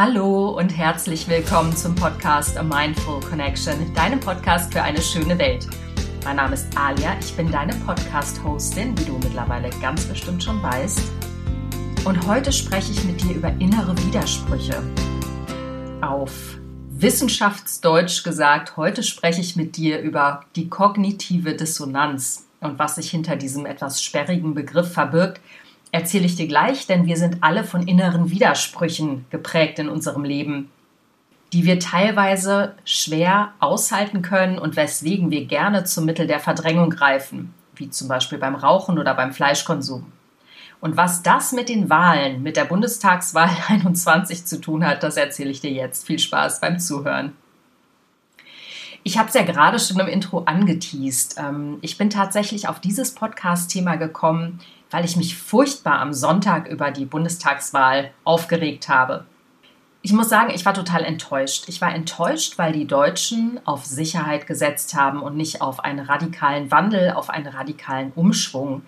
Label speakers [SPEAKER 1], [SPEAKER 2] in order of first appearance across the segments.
[SPEAKER 1] Hallo und herzlich willkommen zum Podcast A Mindful Connection, deinem Podcast für eine schöne Welt. Mein Name ist Alia, ich bin deine Podcast-Hostin, wie du mittlerweile ganz bestimmt schon weißt. Und heute spreche ich mit dir über innere Widersprüche. Auf Wissenschaftsdeutsch gesagt, heute spreche ich mit dir über die kognitive Dissonanz und was sich hinter diesem etwas sperrigen Begriff verbirgt erzähle ich dir gleich, denn wir sind alle von inneren Widersprüchen geprägt in unserem Leben, die wir teilweise schwer aushalten können und weswegen wir gerne zum Mittel der Verdrängung greifen, wie zum Beispiel beim Rauchen oder beim Fleischkonsum. Und was das mit den Wahlen, mit der Bundestagswahl 21 zu tun hat, das erzähle ich dir jetzt. Viel Spaß beim Zuhören. Ich habe es ja gerade schon im Intro angeteased. Ähm, ich bin tatsächlich auf dieses Podcast-Thema gekommen, weil ich mich furchtbar am Sonntag über die Bundestagswahl aufgeregt habe. Ich muss sagen, ich war total enttäuscht. Ich war enttäuscht, weil die Deutschen auf Sicherheit gesetzt haben und nicht auf einen radikalen Wandel, auf einen radikalen Umschwung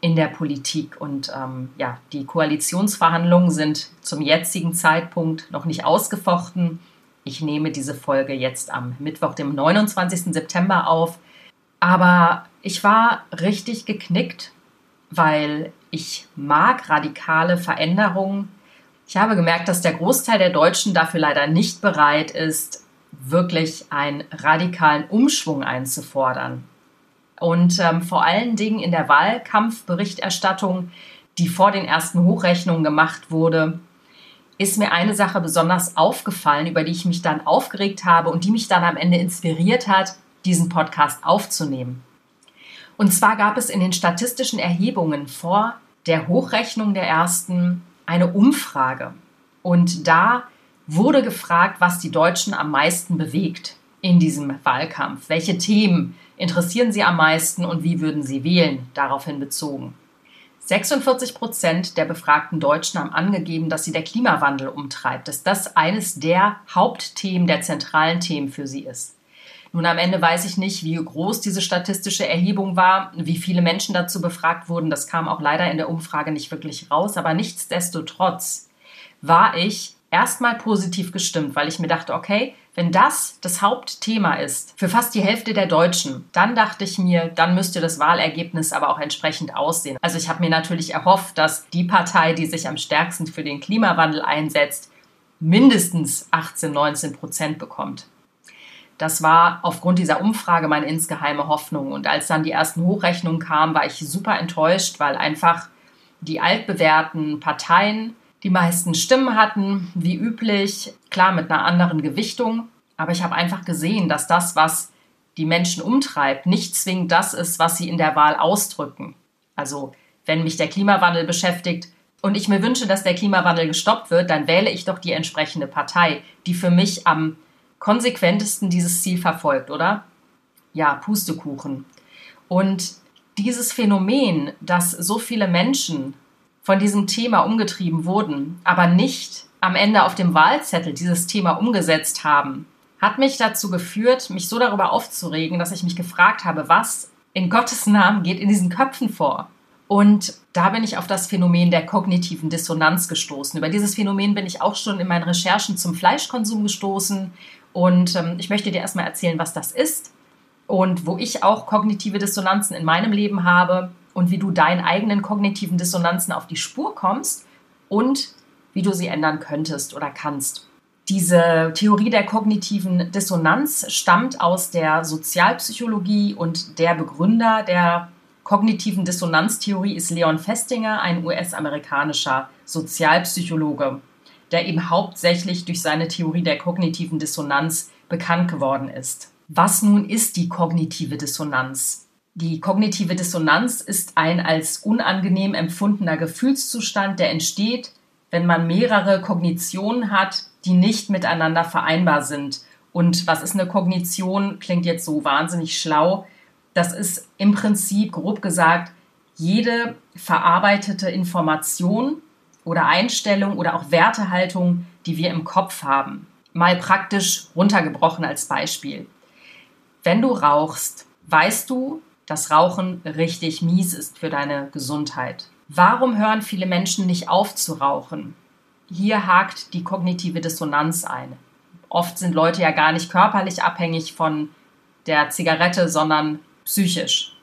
[SPEAKER 1] in der Politik. Und ähm, ja, die Koalitionsverhandlungen sind zum jetzigen Zeitpunkt noch nicht ausgefochten. Ich nehme diese Folge jetzt am Mittwoch, dem 29. September auf. Aber ich war richtig geknickt, weil ich mag radikale Veränderungen. Ich habe gemerkt, dass der Großteil der Deutschen dafür leider nicht bereit ist, wirklich einen radikalen Umschwung einzufordern. Und ähm, vor allen Dingen in der Wahlkampfberichterstattung, die vor den ersten Hochrechnungen gemacht wurde, ist mir eine Sache besonders aufgefallen, über die ich mich dann aufgeregt habe und die mich dann am Ende inspiriert hat, diesen Podcast aufzunehmen. Und zwar gab es in den statistischen Erhebungen vor der Hochrechnung der ersten eine Umfrage. Und da wurde gefragt, was die Deutschen am meisten bewegt in diesem Wahlkampf. Welche Themen interessieren sie am meisten und wie würden sie wählen, daraufhin bezogen. 46 Prozent der befragten Deutschen haben angegeben, dass sie der Klimawandel umtreibt, dass das eines der Hauptthemen, der zentralen Themen für sie ist. Nun am Ende weiß ich nicht, wie groß diese statistische Erhebung war, wie viele Menschen dazu befragt wurden. Das kam auch leider in der Umfrage nicht wirklich raus. Aber nichtsdestotrotz war ich erstmal positiv gestimmt, weil ich mir dachte, okay, wenn das das Hauptthema ist für fast die Hälfte der Deutschen, dann dachte ich mir, dann müsste das Wahlergebnis aber auch entsprechend aussehen. Also ich habe mir natürlich erhofft, dass die Partei, die sich am stärksten für den Klimawandel einsetzt, mindestens 18, 19 Prozent bekommt. Das war aufgrund dieser Umfrage meine insgeheime Hoffnung. Und als dann die ersten Hochrechnungen kamen, war ich super enttäuscht, weil einfach die altbewährten Parteien die meisten Stimmen hatten, wie üblich, klar mit einer anderen Gewichtung. Aber ich habe einfach gesehen, dass das, was die Menschen umtreibt, nicht zwingend das ist, was sie in der Wahl ausdrücken. Also wenn mich der Klimawandel beschäftigt und ich mir wünsche, dass der Klimawandel gestoppt wird, dann wähle ich doch die entsprechende Partei, die für mich am konsequentesten dieses Ziel verfolgt, oder? Ja, Pustekuchen. Und dieses Phänomen, dass so viele Menschen von diesem Thema umgetrieben wurden, aber nicht am Ende auf dem Wahlzettel dieses Thema umgesetzt haben, hat mich dazu geführt, mich so darüber aufzuregen, dass ich mich gefragt habe, was in Gottes Namen geht in diesen Köpfen vor. Und da bin ich auf das Phänomen der kognitiven Dissonanz gestoßen. Über dieses Phänomen bin ich auch schon in meinen Recherchen zum Fleischkonsum gestoßen und ähm, ich möchte dir erstmal erzählen, was das ist und wo ich auch kognitive Dissonanzen in meinem Leben habe und wie du deinen eigenen kognitiven Dissonanzen auf die Spur kommst und wie du sie ändern könntest oder kannst. Diese Theorie der kognitiven Dissonanz stammt aus der Sozialpsychologie und der Begründer der kognitiven Dissonanztheorie ist Leon Festinger, ein US-amerikanischer Sozialpsychologe der eben hauptsächlich durch seine Theorie der kognitiven Dissonanz bekannt geworden ist. Was nun ist die kognitive Dissonanz? Die kognitive Dissonanz ist ein als unangenehm empfundener Gefühlszustand, der entsteht, wenn man mehrere Kognitionen hat, die nicht miteinander vereinbar sind. Und was ist eine Kognition? Klingt jetzt so wahnsinnig schlau. Das ist im Prinzip, grob gesagt, jede verarbeitete Information, oder Einstellung oder auch Wertehaltung, die wir im Kopf haben. Mal praktisch runtergebrochen als Beispiel. Wenn du rauchst, weißt du, dass Rauchen richtig mies ist für deine Gesundheit. Warum hören viele Menschen nicht auf zu rauchen? hier hakt die kognitive Dissonanz ein. Oft sind Leute ja gar nicht körperlich abhängig von der Zigarette, sondern psychisch.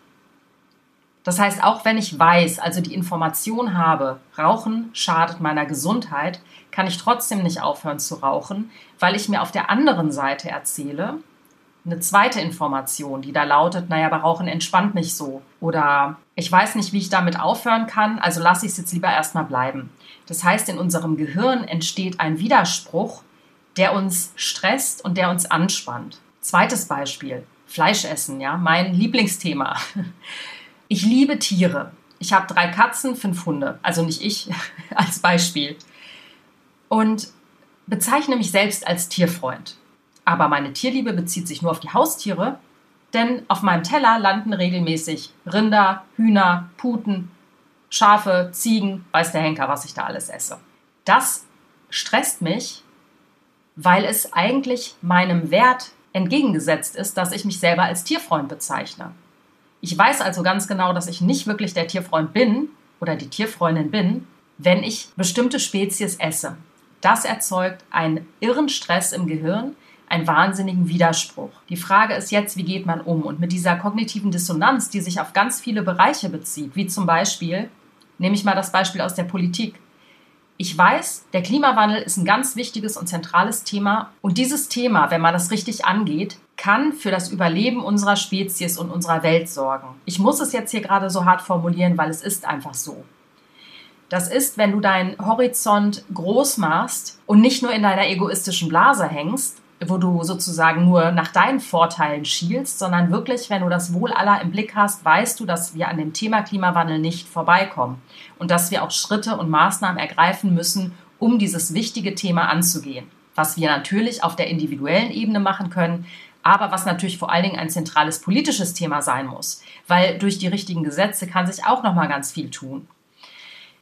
[SPEAKER 1] Das heißt, auch wenn ich weiß, also die Information habe, Rauchen schadet meiner Gesundheit, kann ich trotzdem nicht aufhören zu rauchen, weil ich mir auf der anderen Seite erzähle, eine zweite Information, die da lautet, naja, aber Rauchen entspannt mich so. Oder ich weiß nicht, wie ich damit aufhören kann, also lasse ich es jetzt lieber erstmal bleiben. Das heißt, in unserem Gehirn entsteht ein Widerspruch, der uns stresst und der uns anspannt. Zweites Beispiel, Fleisch essen, ja, mein Lieblingsthema. Ich liebe Tiere. Ich habe drei Katzen, fünf Hunde. Also nicht ich als Beispiel. Und bezeichne mich selbst als Tierfreund. Aber meine Tierliebe bezieht sich nur auf die Haustiere, denn auf meinem Teller landen regelmäßig Rinder, Hühner, Puten, Schafe, Ziegen, weiß der Henker, was ich da alles esse. Das stresst mich, weil es eigentlich meinem Wert entgegengesetzt ist, dass ich mich selber als Tierfreund bezeichne. Ich weiß also ganz genau, dass ich nicht wirklich der Tierfreund bin oder die Tierfreundin bin, wenn ich bestimmte Spezies esse. Das erzeugt einen irren Stress im Gehirn, einen wahnsinnigen Widerspruch. Die Frage ist jetzt, wie geht man um? Und mit dieser kognitiven Dissonanz, die sich auf ganz viele Bereiche bezieht, wie zum Beispiel, nehme ich mal das Beispiel aus der Politik. Ich weiß, der Klimawandel ist ein ganz wichtiges und zentrales Thema und dieses Thema, wenn man es richtig angeht, kann für das Überleben unserer Spezies und unserer Welt sorgen. Ich muss es jetzt hier gerade so hart formulieren, weil es ist einfach so. Das ist, wenn du deinen Horizont groß machst und nicht nur in deiner egoistischen Blase hängst, wo du sozusagen nur nach deinen Vorteilen schielst, sondern wirklich, wenn du das Wohl aller im Blick hast, weißt du, dass wir an dem Thema Klimawandel nicht vorbeikommen und dass wir auch Schritte und Maßnahmen ergreifen müssen, um dieses wichtige Thema anzugehen. Was wir natürlich auf der individuellen Ebene machen können, aber was natürlich vor allen Dingen ein zentrales politisches Thema sein muss, weil durch die richtigen Gesetze kann sich auch noch mal ganz viel tun.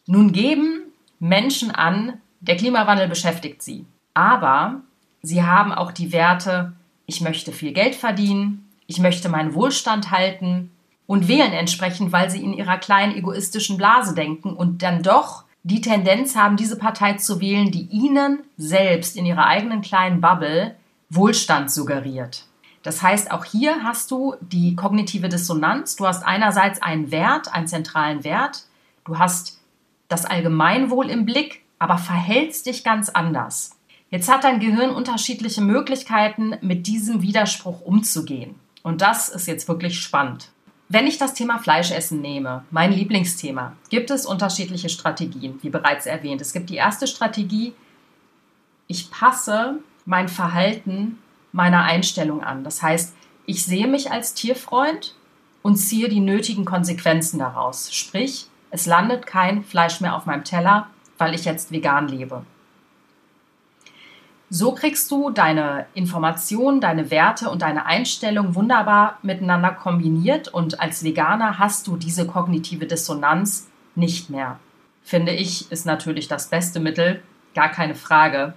[SPEAKER 1] Nun geben Menschen an, der Klimawandel beschäftigt sie, aber sie haben auch die Werte, ich möchte viel Geld verdienen, ich möchte meinen Wohlstand halten und wählen entsprechend, weil sie in ihrer kleinen egoistischen Blase denken und dann doch die Tendenz haben, diese Partei zu wählen, die ihnen selbst in ihrer eigenen kleinen Bubble Wohlstand suggeriert. Das heißt, auch hier hast du die kognitive Dissonanz. Du hast einerseits einen Wert, einen zentralen Wert. Du hast das Allgemeinwohl im Blick, aber verhältst dich ganz anders. Jetzt hat dein Gehirn unterschiedliche Möglichkeiten, mit diesem Widerspruch umzugehen. Und das ist jetzt wirklich spannend. Wenn ich das Thema Fleischessen nehme, mein Lieblingsthema, gibt es unterschiedliche Strategien, wie bereits erwähnt. Es gibt die erste Strategie, ich passe mein Verhalten meiner Einstellung an. Das heißt, ich sehe mich als Tierfreund und ziehe die nötigen Konsequenzen daraus. Sprich, es landet kein Fleisch mehr auf meinem Teller, weil ich jetzt vegan lebe. So kriegst du deine Informationen, deine Werte und deine Einstellung wunderbar miteinander kombiniert und als Veganer hast du diese kognitive Dissonanz nicht mehr. Finde ich, ist natürlich das beste Mittel, gar keine Frage.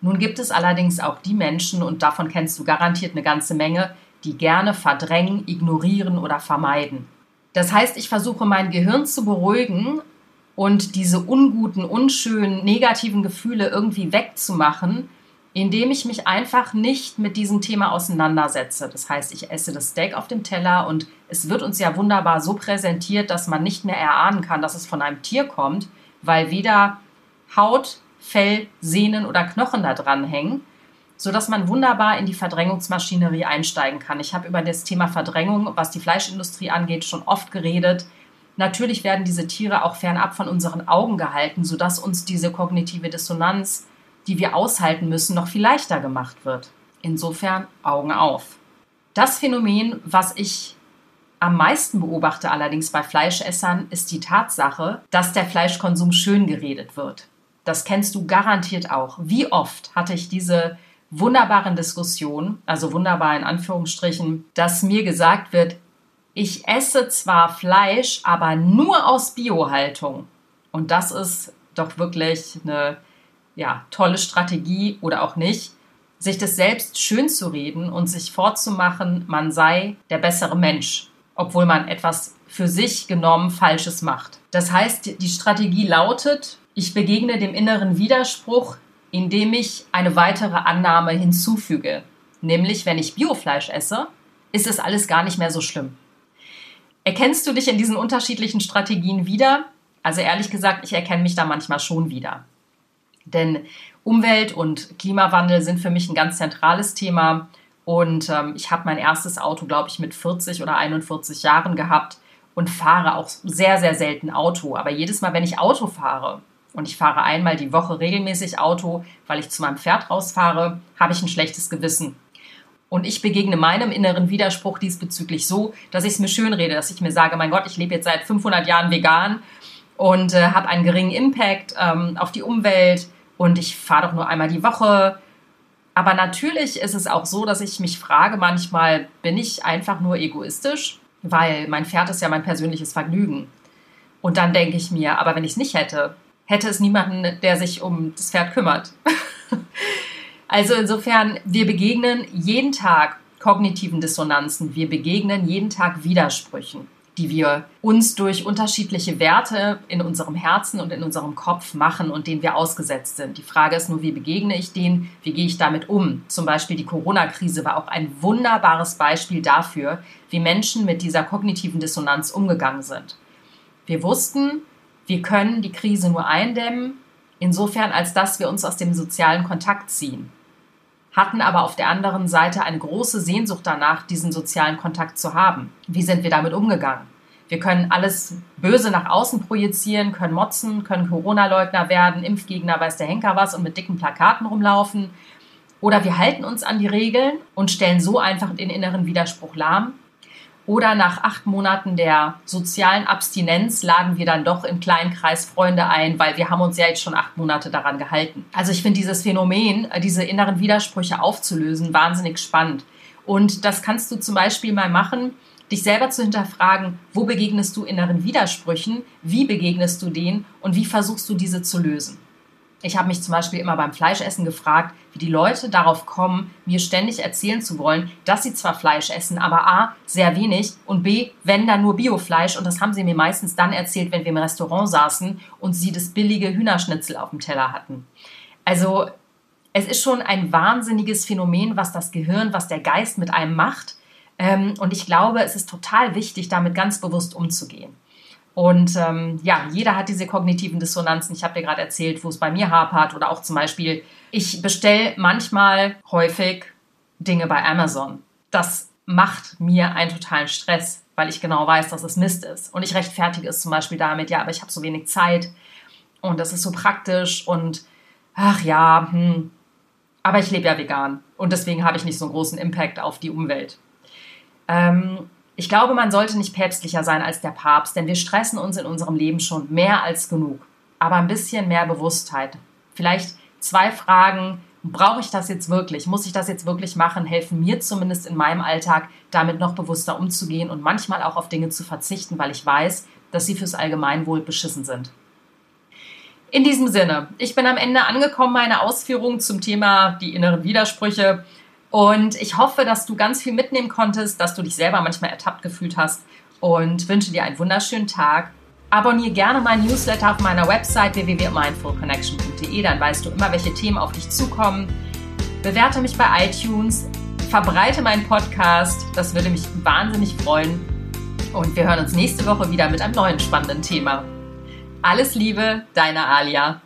[SPEAKER 1] Nun gibt es allerdings auch die Menschen, und davon kennst du garantiert eine ganze Menge, die gerne verdrängen, ignorieren oder vermeiden. Das heißt, ich versuche mein Gehirn zu beruhigen und diese unguten, unschönen, negativen Gefühle irgendwie wegzumachen, indem ich mich einfach nicht mit diesem Thema auseinandersetze. Das heißt, ich esse das Steak auf dem Teller und es wird uns ja wunderbar so präsentiert, dass man nicht mehr erahnen kann, dass es von einem Tier kommt, weil weder Haut, Fell, Sehnen oder Knochen da dran hängen, sodass man wunderbar in die Verdrängungsmaschinerie einsteigen kann. Ich habe über das Thema Verdrängung, was die Fleischindustrie angeht, schon oft geredet. Natürlich werden diese Tiere auch fernab von unseren Augen gehalten, sodass uns diese kognitive Dissonanz, die wir aushalten müssen, noch viel leichter gemacht wird. Insofern Augen auf. Das Phänomen, was ich am meisten beobachte allerdings bei Fleischessern, ist die Tatsache, dass der Fleischkonsum schön geredet wird. Das kennst du garantiert auch. Wie oft hatte ich diese wunderbaren Diskussionen, also wunderbar in Anführungsstrichen, dass mir gesagt wird, ich esse zwar Fleisch, aber nur aus Biohaltung. Und das ist doch wirklich eine ja, tolle Strategie oder auch nicht, sich das selbst schön zu reden und sich vorzumachen, man sei der bessere Mensch, obwohl man etwas für sich genommen Falsches macht. Das heißt, die Strategie lautet, Ich begegne dem inneren Widerspruch, indem ich eine weitere Annahme hinzufüge. Nämlich, wenn ich Biofleisch esse, ist es alles gar nicht mehr so schlimm. Erkennst du dich in diesen unterschiedlichen Strategien wieder? Also ehrlich gesagt, ich erkenne mich da manchmal schon wieder. Denn Umwelt und Klimawandel sind für mich ein ganz zentrales Thema. Und ähm, ich habe mein erstes Auto, glaube ich, mit 40 oder 41 Jahren gehabt und fahre auch sehr, sehr selten Auto. Aber jedes Mal, wenn ich Auto fahre, und ich fahre einmal die Woche regelmäßig Auto, weil ich zu meinem Pferd rausfahre, habe ich ein schlechtes Gewissen. Und ich begegne meinem inneren Widerspruch diesbezüglich so, dass ich es mir schön rede, dass ich mir sage, mein Gott, ich lebe jetzt seit 500 Jahren vegan und äh, habe einen geringen Impact ähm, auf die Umwelt und ich fahre doch nur einmal die Woche. Aber natürlich ist es auch so, dass ich mich frage manchmal, bin ich einfach nur egoistisch? Weil mein Pferd ist ja mein persönliches Vergnügen. Und dann denke ich mir, aber wenn ich es nicht hätte, hätte es niemanden, der sich um das Pferd kümmert. also insofern, wir begegnen jeden Tag kognitiven Dissonanzen, wir begegnen jeden Tag Widersprüchen, die wir uns durch unterschiedliche Werte in unserem Herzen und in unserem Kopf machen und denen wir ausgesetzt sind. Die Frage ist nur, wie begegne ich denen, wie gehe ich damit um? Zum Beispiel die Corona-Krise war auch ein wunderbares Beispiel dafür, wie Menschen mit dieser kognitiven Dissonanz umgegangen sind. Wir wussten, wir können die Krise nur eindämmen, insofern als dass wir uns aus dem sozialen Kontakt ziehen, hatten aber auf der anderen Seite eine große Sehnsucht danach, diesen sozialen Kontakt zu haben. Wie sind wir damit umgegangen? Wir können alles Böse nach außen projizieren, können motzen, können Corona-Leugner werden, Impfgegner, weiß der Henker was und mit dicken Plakaten rumlaufen. Oder wir halten uns an die Regeln und stellen so einfach den inneren Widerspruch lahm oder nach acht Monaten der sozialen Abstinenz laden wir dann doch im kleinen Kreis Freunde ein, weil wir haben uns ja jetzt schon acht Monate daran gehalten. Also ich finde dieses Phänomen, äh, diese inneren Widersprüche aufzulösen, wahnsinnig spannend. Und das kannst du zum Beispiel mal machen, dich selber zu hinterfragen, wo begegnest du inneren Widersprüchen, wie begegnest du denen und wie versuchst du diese zu lösen. Ich habe mich zum Beispiel immer beim Fleischessen gefragt, wie die Leute darauf kommen, mir ständig erzählen zu wollen, dass sie zwar Fleisch essen, aber a, sehr wenig und b, wenn dann nur Biofleisch. Und das haben sie mir meistens dann erzählt, wenn wir im Restaurant saßen und sie das billige Hühnerschnitzel auf dem Teller hatten. Also es ist schon ein wahnsinniges Phänomen, was das Gehirn, was der Geist mit einem macht. Ähm, und ich glaube, es ist total wichtig, damit ganz bewusst umzugehen. Und ähm, ja, jeder hat diese kognitiven Dissonanzen. Ich habe dir gerade erzählt, wo es bei mir hapert oder auch zum Beispiel, ich bestelle manchmal häufig Dinge bei Amazon. Das macht mir einen totalen Stress, weil ich genau weiß, dass es Mist ist. Und ich rechtfertige es zum Beispiel damit, ja, aber ich habe so wenig Zeit und das ist so praktisch und ach ja, hm. aber ich lebe ja vegan und deswegen habe ich nicht so einen großen Impact auf die Umwelt. Ähm, ich glaube, man sollte nicht päpstlicher sein als der Papst, denn wir stressen uns in unserem Leben schon mehr als genug. Aber ein bisschen mehr Bewusstheit. Vielleicht zwei Fragen. Brauche ich das jetzt wirklich? Muss ich das jetzt wirklich machen? Helfen mir zumindest in meinem Alltag, damit noch bewusster umzugehen und manchmal auch auf Dinge zu verzichten, weil ich weiß, dass sie fürs Allgemeinwohl beschissen sind. In diesem Sinne, ich bin am Ende angekommen meiner Ausführungen zum Thema die inneren Widersprüche. Und ich hoffe, dass du ganz viel mitnehmen konntest, dass du dich selber manchmal ertappt gefühlt hast und wünsche dir einen wunderschönen Tag. Abonniere gerne meinen Newsletter auf meiner Website www.mindfulconnection.de, dann weißt du immer, welche Themen auf dich zukommen. Bewerte mich bei iTunes, verbreite meinen Podcast, das würde mich wahnsinnig freuen. Und wir hören uns nächste Woche wieder mit einem neuen spannenden Thema. Alles Liebe, deine Alia.